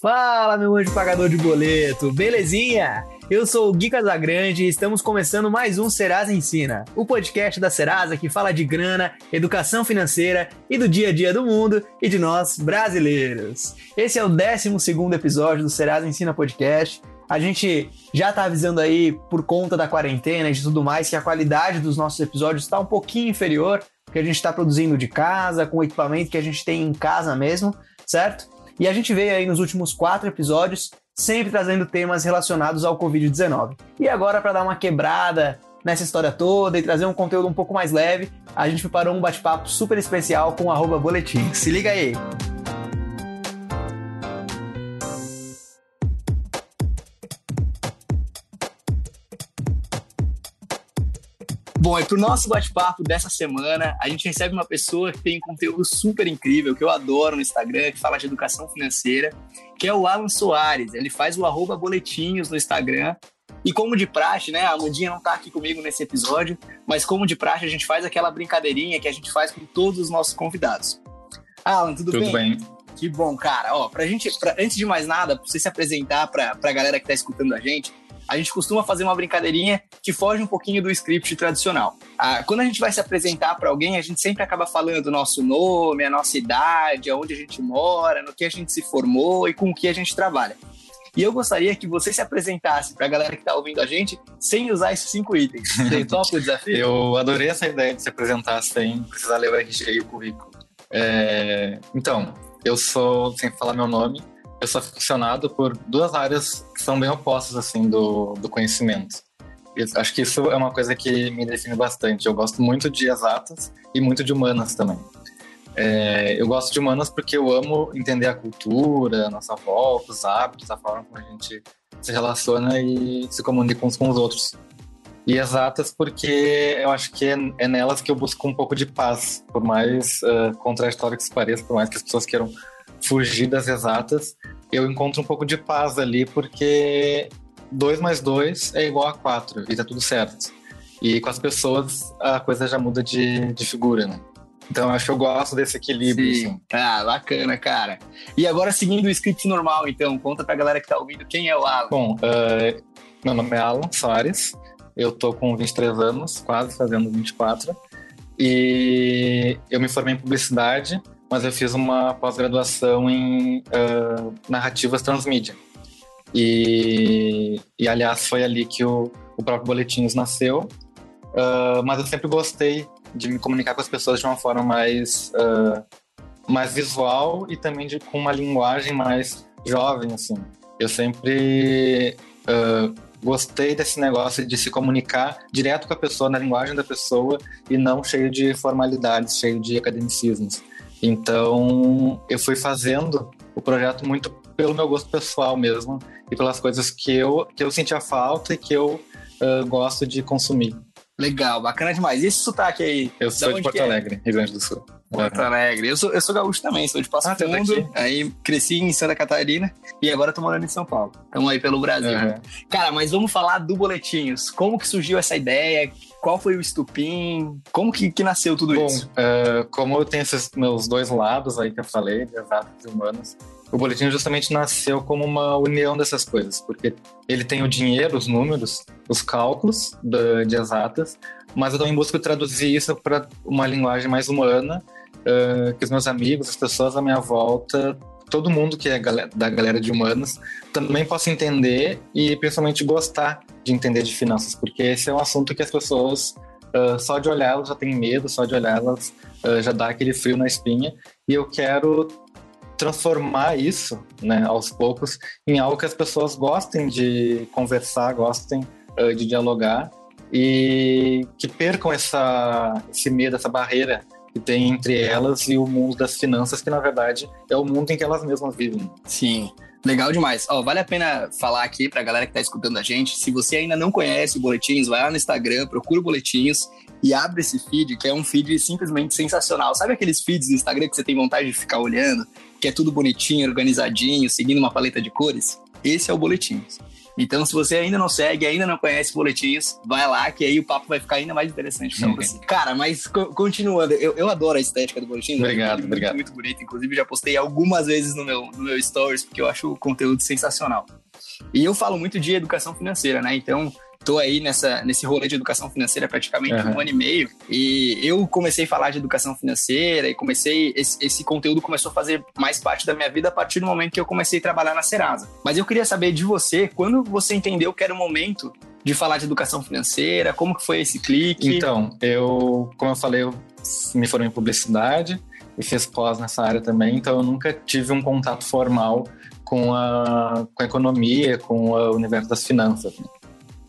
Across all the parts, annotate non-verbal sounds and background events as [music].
Fala, meu anjo pagador de boleto, belezinha? Eu sou o Gui Casagrande e estamos começando mais um Serasa Ensina, o podcast da Serasa que fala de grana, educação financeira e do dia a dia do mundo e de nós brasileiros. Esse é o 12 episódio do Serasa Ensina Podcast. A gente já tá avisando aí, por conta da quarentena e de tudo mais, que a qualidade dos nossos episódios está um pouquinho inferior, porque a gente está produzindo de casa, com o equipamento que a gente tem em casa mesmo, certo? E a gente veio aí nos últimos quatro episódios, sempre trazendo temas relacionados ao Covid-19. E agora, para dar uma quebrada nessa história toda e trazer um conteúdo um pouco mais leve, a gente preparou um bate-papo super especial com o boletim. Se liga aí! Bom, e para o nosso bate-papo dessa semana, a gente recebe uma pessoa que tem um conteúdo super incrível, que eu adoro no Instagram, que fala de educação financeira, que é o Alan Soares. Ele faz o arroba boletinhos no Instagram. E como de praxe, né? A Amandinha não está aqui comigo nesse episódio, mas como de praxe, a gente faz aquela brincadeirinha que a gente faz com todos os nossos convidados. Alan, tudo, tudo bem? bem? Que bom, cara. Ó, pra gente, pra, antes de mais nada, pra você se apresentar pra, pra galera que tá escutando a gente, a gente costuma fazer uma brincadeirinha que foge um pouquinho do script tradicional. Ah, quando a gente vai se apresentar para alguém, a gente sempre acaba falando o nosso nome, a nossa idade, aonde a gente mora, no que a gente se formou e com o que a gente trabalha. E eu gostaria que você se apresentasse para a galera que está ouvindo a gente sem usar esses cinco itens. [laughs] Você topa o desafio? Eu adorei essa ideia de se apresentar sem precisar ler o RG e o currículo. É... Então, eu sou, sem falar meu nome, eu sou aficionado por duas áreas que são bem opostas assim do, do conhecimento. Eu acho que isso é uma coisa que me define bastante. Eu gosto muito de exatas e muito de humanas também. É, eu gosto de humanas porque eu amo entender a cultura, a nossa volta, os hábitos, a forma como a gente se relaciona e se comunica uns com os outros. E exatas porque eu acho que é, é nelas que eu busco um pouco de paz, por mais uh, contraditório que isso pareça, por mais que as pessoas queiram fugir das exatas, eu encontro um pouco de paz ali, porque 2 mais 2 é igual a 4 e tá tudo certo. E com as pessoas a coisa já muda de, de figura, né? Então acho que eu gosto desse equilíbrio. Sim. Assim. Ah, bacana, cara. E agora seguindo o script normal, então, conta pra galera que tá ouvindo quem é o Alan. Bom, uh, meu nome é Alan Soares, eu tô com 23 anos, quase fazendo 24, e eu me formei em publicidade mas eu fiz uma pós-graduação em uh, narrativas transmídia. E, e, aliás, foi ali que o, o próprio Boletins nasceu. Uh, mas eu sempre gostei de me comunicar com as pessoas de uma forma mais, uh, mais visual e também de, com uma linguagem mais jovem, assim. Eu sempre gostei desse negócio de se comunicar direto com a pessoa, na linguagem da pessoa, e não cheio de formalidades, cheio de academicismos. Então, eu fui fazendo o projeto muito pelo meu gosto pessoal mesmo e pelas coisas que eu, que eu sentia falta e que eu uh, gosto de consumir. Legal, bacana demais. E esse sotaque aí? Eu sou de Porto é? Alegre, Rio Grande do Sul. Porto uhum. Alegre. Eu sou, eu sou gaúcho também, sou de Passo ah, tá Fundo. Aí cresci em Santa Catarina e agora tô morando em São Paulo. Estamos aí pelo Brasil. Uhum. Cara, mas vamos falar do Boletinhos. Como que surgiu essa ideia? Qual foi o estupim? Como que, que nasceu tudo Bom, isso? Uh, como eu tenho esses meus dois lados aí que eu falei, de exatos e humanos, o boletim justamente nasceu como uma união dessas coisas, porque ele tem o dinheiro, os números, os cálculos de, de exatas, mas eu também busco traduzir isso para uma linguagem mais humana, uh, que os meus amigos, as pessoas à minha volta, todo mundo que é da galera de humanos também possa entender e principalmente gostar de entender de finanças, porque esse é um assunto que as pessoas, uh, só de olhar elas já têm medo, só de olhar elas uh, já dá aquele frio na espinha, e eu quero transformar isso, né, aos poucos, em algo que as pessoas gostem de conversar, gostem uh, de dialogar, e que percam essa, esse medo, essa barreira que tem entre elas e o mundo das finanças, que na verdade é o mundo em que elas mesmas vivem. Sim. Legal demais. Ó, vale a pena falar aqui pra galera que tá escutando a gente. Se você ainda não conhece o Boletins, vai lá no Instagram, procura o Boletins e abre esse feed, que é um feed simplesmente sensacional. Sabe aqueles feeds do Instagram que você tem vontade de ficar olhando, que é tudo bonitinho, organizadinho, seguindo uma paleta de cores? Esse é o Boletins. Então, se você ainda não segue, ainda não conhece boletins, vai lá que aí o papo vai ficar ainda mais interessante pra você. [laughs] Cara, mas co continuando, eu, eu adoro a estética do boletim. Obrigado, muito, obrigado. Muito bonito. Inclusive, já postei algumas vezes no meu, no meu stories, porque eu acho o conteúdo sensacional. E eu falo muito de educação financeira, né? Então, tô aí nessa, nesse rolê de educação financeira praticamente uhum. um ano e meio. E eu comecei a falar de educação financeira e comecei. Esse, esse, conteúdo começou a fazer mais parte da minha vida a partir do momento que eu comecei a trabalhar na Serasa. Mas eu queria saber de você, quando você entendeu que era o momento de falar de educação financeira? Como que foi esse clique? Então, eu, como eu falei, eu me formei em publicidade e fiz pós nessa área também, então eu nunca tive um contato formal com a, com a economia, com o universo das finanças.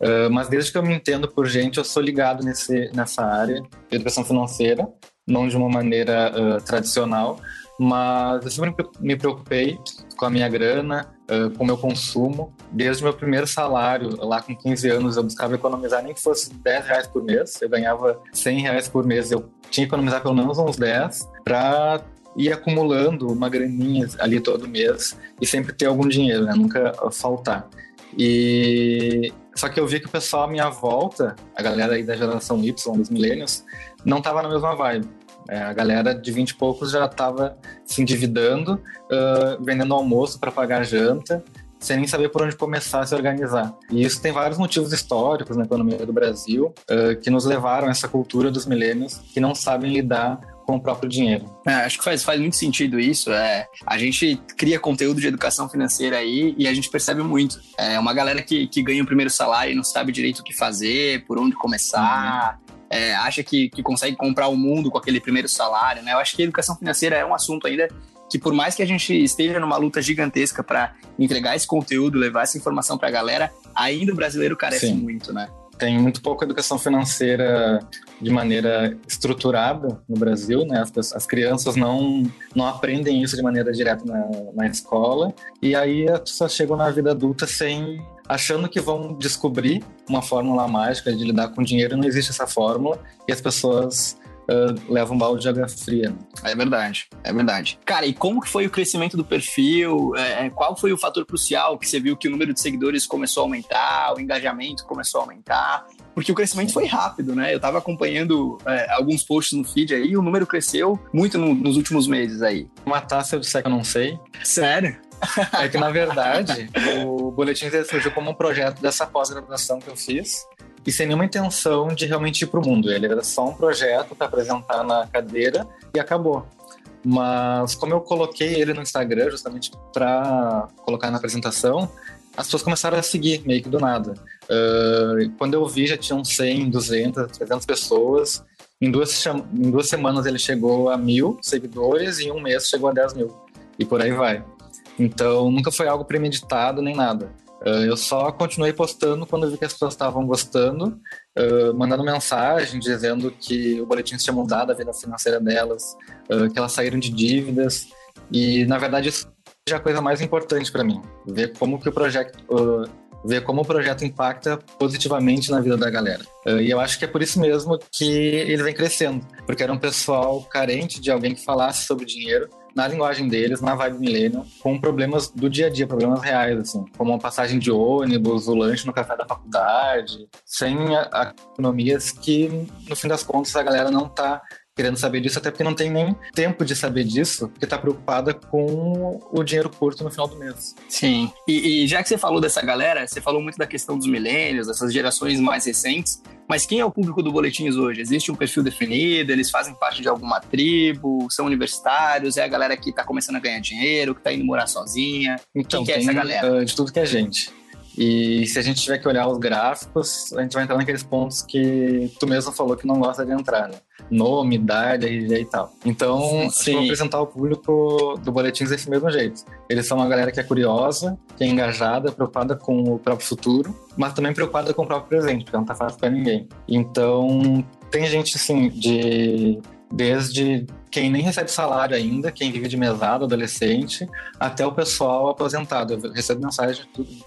Uh, mas desde que eu me entendo por gente, eu sou ligado nesse, nessa área de educação financeira, não de uma maneira uh, tradicional, mas eu sempre me preocupei com a minha grana, uh, com o meu consumo. Desde o meu primeiro salário, lá com 15 anos, eu buscava economizar nem que fosse 10 reais por mês. Eu ganhava 100 reais por mês, eu tinha que economizar pelo menos uns 10 para ir acumulando uma graninha ali todo mês e sempre ter algum dinheiro, né? Nunca faltar. E só que eu vi que o pessoal à minha volta, a galera aí da geração Y, dos millennials, não tava na mesma vibe. É, a galera de 20 e poucos já estava se endividando, uh, vendendo almoço para pagar janta, sem nem saber por onde começar a se organizar. E isso tem vários motivos históricos na economia do Brasil uh, que nos levaram a essa cultura dos milênios que não sabem lidar com o próprio dinheiro. É, acho que faz, faz muito sentido isso. É, a gente cria conteúdo de educação financeira aí e a gente percebe muito. É uma galera que, que ganha o primeiro salário e não sabe direito o que fazer, por onde começar. Uhum. É, acha que, que consegue comprar o mundo com aquele primeiro salário, né? Eu acho que a educação financeira é um assunto ainda que por mais que a gente esteja numa luta gigantesca para entregar esse conteúdo, levar essa informação para a galera, ainda o brasileiro carece Sim. muito, né? Tem muito pouca educação financeira de maneira estruturada no Brasil, né? As, as crianças não, não aprendem isso de maneira direta na, na escola. E aí pessoas chegam na vida adulta sem achando que vão descobrir uma fórmula mágica de lidar com dinheiro, não existe essa fórmula. E as pessoas uh, leva um balde de água fria. É verdade, é verdade. Cara, e como que foi o crescimento do perfil? É, é, qual foi o fator crucial que você viu que o número de seguidores começou a aumentar, o engajamento começou a aumentar? Porque o crescimento foi rápido, né? Eu tava acompanhando é, alguns posts no feed aí e o número cresceu muito no, nos últimos meses aí. Uma taça eu disser que eu não sei. Sério? É que, na verdade, [laughs] o Boletim surgiu como um projeto dessa pós-graduação que eu fiz e sem nenhuma intenção de realmente ir para o mundo. Ele era só um projeto para apresentar na cadeira e acabou. Mas como eu coloquei ele no Instagram justamente para colocar na apresentação, as pessoas começaram a seguir meio que do nada. Uh, quando eu vi já tinham 100, 200, 300 pessoas. Em duas, em duas semanas ele chegou a mil seguidores e em um mês chegou a 10 mil. E por aí vai. Então nunca foi algo premeditado nem nada. Uh, eu só continuei postando quando vi que as pessoas estavam gostando, uh, mandando mensagem dizendo que o boletim tinha mudado a vida financeira delas, uh, que elas saíram de dívidas. E, na verdade, isso é a coisa mais importante para mim. Ver como que o projeto ver como o projeto impacta positivamente na vida da galera. e eu acho que é por isso mesmo que ele vem crescendo, porque era um pessoal carente de alguém que falasse sobre dinheiro, na linguagem deles, na vibe milênio, com problemas do dia a dia, problemas reais, assim, como a passagem de ônibus, o lanche no café da faculdade, sem a, a economias que, no fim das contas, a galera não tá querendo saber disso, até porque não tem nem tempo de saber disso, porque está preocupada com o dinheiro curto no final do mês. Sim. E, e, já que você falou dessa galera, você falou muito da questão dos milênios, dessas gerações mais recentes, mas quem é o público do Boletins hoje? Existe um perfil definido? Eles fazem parte de alguma tribo? São universitários? É a galera que está começando a ganhar dinheiro, que está indo morar sozinha? Então, quem que é essa galera? De tudo que é gente. E se a gente tiver que olhar os gráficos, a gente vai entrar naqueles pontos que tu mesmo falou que não gosta de entrar, né? Nome, idade, RG e tal. Então, Sim. vou apresentar o público do Boletins desse mesmo jeito. Eles são uma galera que é curiosa, que é engajada, preocupada com o próprio futuro, mas também preocupada com o próprio presente, porque não tá fácil pra ninguém. Então, tem gente, assim, de desde quem nem recebe salário ainda, quem vive de mesada, adolescente, até o pessoal aposentado. Eu recebo mensagem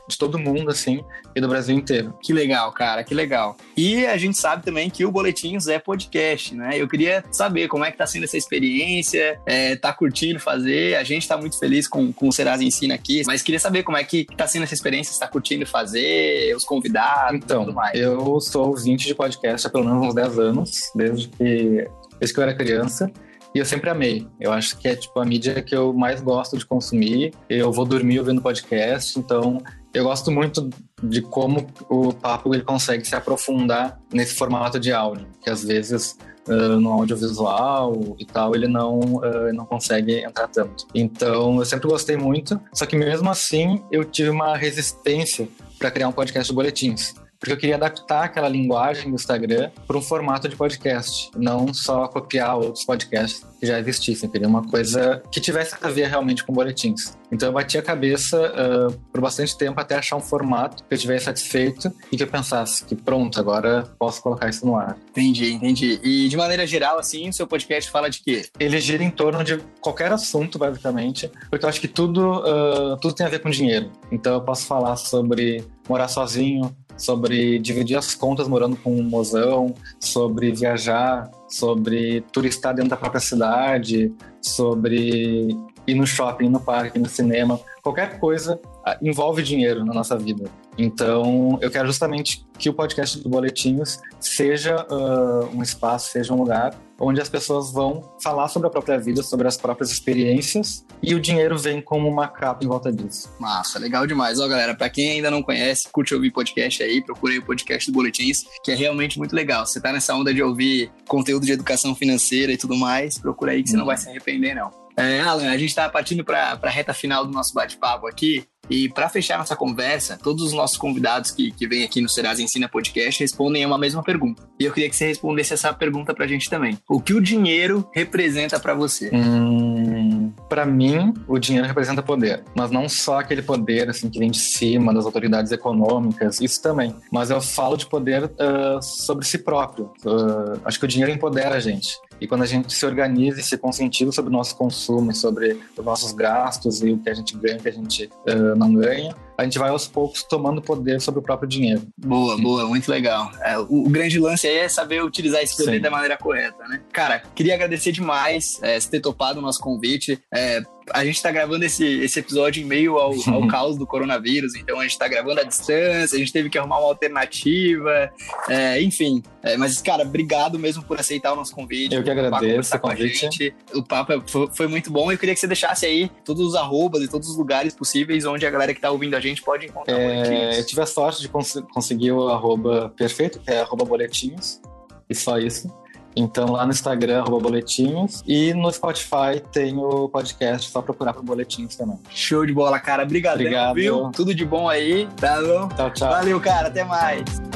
de todo mundo, assim, e do Brasil inteiro. Que legal, cara, que legal. E a gente sabe também que o Boletins é podcast, né? Eu queria saber como é que tá sendo essa experiência, é, tá curtindo fazer. A gente tá muito feliz com, com o Serasa Ensina aqui, mas queria saber como é que tá sendo essa experiência, se tá curtindo fazer, os convidados então, tudo mais. Eu sou ouvinte de podcast há pelo menos uns 10 anos, desde que, desde que eu era criança. E eu sempre amei. Eu acho que é tipo a mídia que eu mais gosto de consumir. Eu vou dormir ouvindo podcast, então eu gosto muito de como o papo ele consegue se aprofundar nesse formato de áudio, que às vezes uh, no audiovisual e tal ele não uh, não consegue entrar tanto. Então eu sempre gostei muito, só que mesmo assim eu tive uma resistência para criar um podcast de boletins porque eu queria adaptar aquela linguagem do Instagram para um formato de podcast, não só copiar outros podcasts que já existissem. Eu queria uma coisa que tivesse a ver realmente com boletins. Então eu bati a cabeça uh, por bastante tempo até achar um formato que eu tivesse satisfeito e que eu pensasse que pronto, agora posso colocar isso no ar. Entendi, entendi. E de maneira geral, assim, o seu podcast fala de quê? Ele gira em torno de qualquer assunto, basicamente, porque eu acho que tudo, uh, tudo tem a ver com dinheiro. Então eu posso falar sobre morar sozinho, sobre dividir as contas morando com um mozão, sobre viajar, sobre turistar dentro da própria cidade, sobre ir no shopping, no parque, no cinema, qualquer coisa ah, envolve dinheiro na nossa vida. Então, eu quero justamente que o podcast do Boletinhos seja uh, um espaço, seja um lugar onde as pessoas vão falar sobre a própria vida, sobre as próprias experiências e o dinheiro vem como uma capa em volta disso. Massa, legal demais. Ó, galera, para quem ainda não conhece, curte ouvir podcast aí, procurei o podcast do Boletins, que é realmente muito legal. Você tá nessa onda de ouvir conteúdo de educação financeira e tudo mais, procura aí que você não vai se arrepender, não. É, Alan, a gente está partindo para a reta final do nosso bate-papo aqui. E para fechar nossa conversa, todos os nossos convidados que, que vêm aqui no Serasa Ensina Podcast respondem a uma mesma pergunta. E eu queria que você respondesse essa pergunta para a gente também. O que o dinheiro representa para você? Hum, para mim, o dinheiro representa poder. Mas não só aquele poder assim que vem de cima das autoridades econômicas, isso também. Mas eu falo de poder uh, sobre si próprio. Uh, acho que o dinheiro empodera a gente. E quando a gente se organiza e se conscientiza sobre o nosso consumo, sobre os nossos gastos e o que a gente ganha, o que a gente uh, não ganha, a gente vai aos poucos tomando poder sobre o próprio dinheiro. Boa, boa, muito legal. É, o, o, grande lance aí é saber utilizar esse poder Sim. da maneira correta, né? Cara, queria agradecer demais é, você ter topado o nosso convite. É, a gente está gravando esse, esse episódio em meio ao, ao [laughs] caos do coronavírus, então a gente está gravando à distância, a gente teve que arrumar uma alternativa, é, enfim. É, mas, cara, obrigado mesmo por aceitar o nosso convite. Eu que agradeço o convite. O papo é, foi, foi, muito bom e eu queria que você deixasse aí todos os arrobas e todos os lugares possíveis onde a galera que está ouvindo a gente pode encontrar é, Eu tive a sorte de cons conseguir o arroba perfeito, que é arroba boletinhos, e só isso. Então lá no Instagram, arroba boletinhos. E no Spotify tem o podcast, só procurar por boletinhos também. Show de bola, cara. Obrigado, Obrigado. viu? Tudo de bom aí, tá bom? Tchau, tchau. Valeu, cara. Até mais.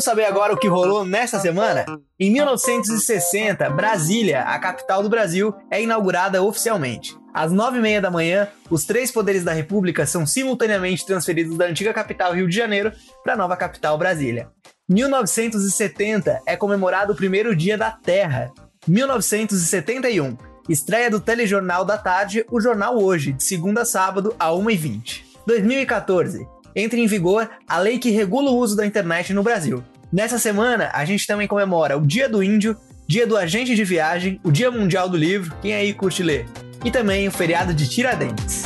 Vamos saber agora o que rolou nessa semana? Em 1960, Brasília, a capital do Brasil, é inaugurada oficialmente. Às nove e meia da manhã, os três poderes da República são simultaneamente transferidos da antiga capital Rio de Janeiro para a nova capital Brasília. 1970 é comemorado o primeiro dia da Terra. 1971, estreia do telejornal da tarde, o Jornal Hoje, de segunda a sábado, a 1h20. 2014, entra em vigor a lei que regula o uso da internet no Brasil. Nessa semana, a gente também comemora o Dia do Índio, Dia do Agente de Viagem, o Dia Mundial do Livro, quem aí curte ler, e também o feriado de Tiradentes.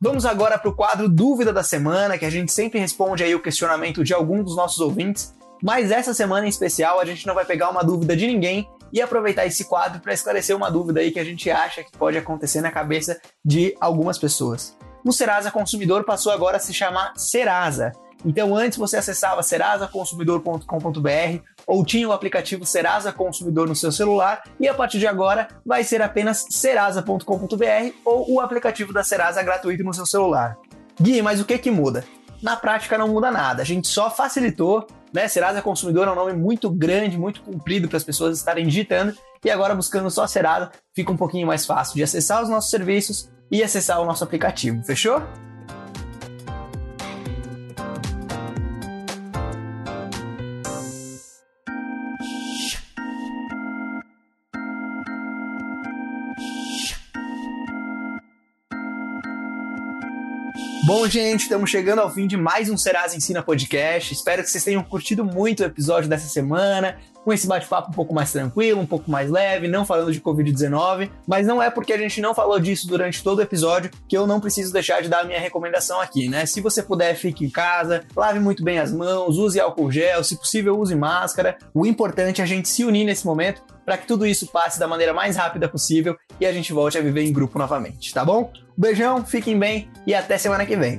Vamos agora para o quadro Dúvida da Semana, que a gente sempre responde aí o questionamento de algum dos nossos ouvintes. Mas essa semana em especial a gente não vai pegar uma dúvida de ninguém e aproveitar esse quadro para esclarecer uma dúvida aí que a gente acha que pode acontecer na cabeça de algumas pessoas. O Serasa Consumidor passou agora a se chamar Serasa. Então antes você acessava serasaconsumidor.com.br ou tinha o aplicativo Serasa Consumidor no seu celular e a partir de agora vai ser apenas serasa.com.br ou o aplicativo da Serasa gratuito no seu celular. Gui, mas o que que muda? Na prática não muda nada, a gente só facilitou né? Serasa Consumidor é um nome muito grande, muito comprido para as pessoas estarem digitando e agora buscando só Serasa fica um pouquinho mais fácil de acessar os nossos serviços e acessar o nosso aplicativo. Fechou? Bom, gente, estamos chegando ao fim de mais um Serasa Ensina Podcast. Espero que vocês tenham curtido muito o episódio dessa semana, com esse bate-papo um pouco mais tranquilo, um pouco mais leve, não falando de Covid-19. Mas não é porque a gente não falou disso durante todo o episódio que eu não preciso deixar de dar a minha recomendação aqui, né? Se você puder, fique em casa, lave muito bem as mãos, use álcool gel, se possível, use máscara. O importante é a gente se unir nesse momento para que tudo isso passe da maneira mais rápida possível e a gente volte a viver em grupo novamente, tá bom? Beijão, fiquem bem e até semana que vem.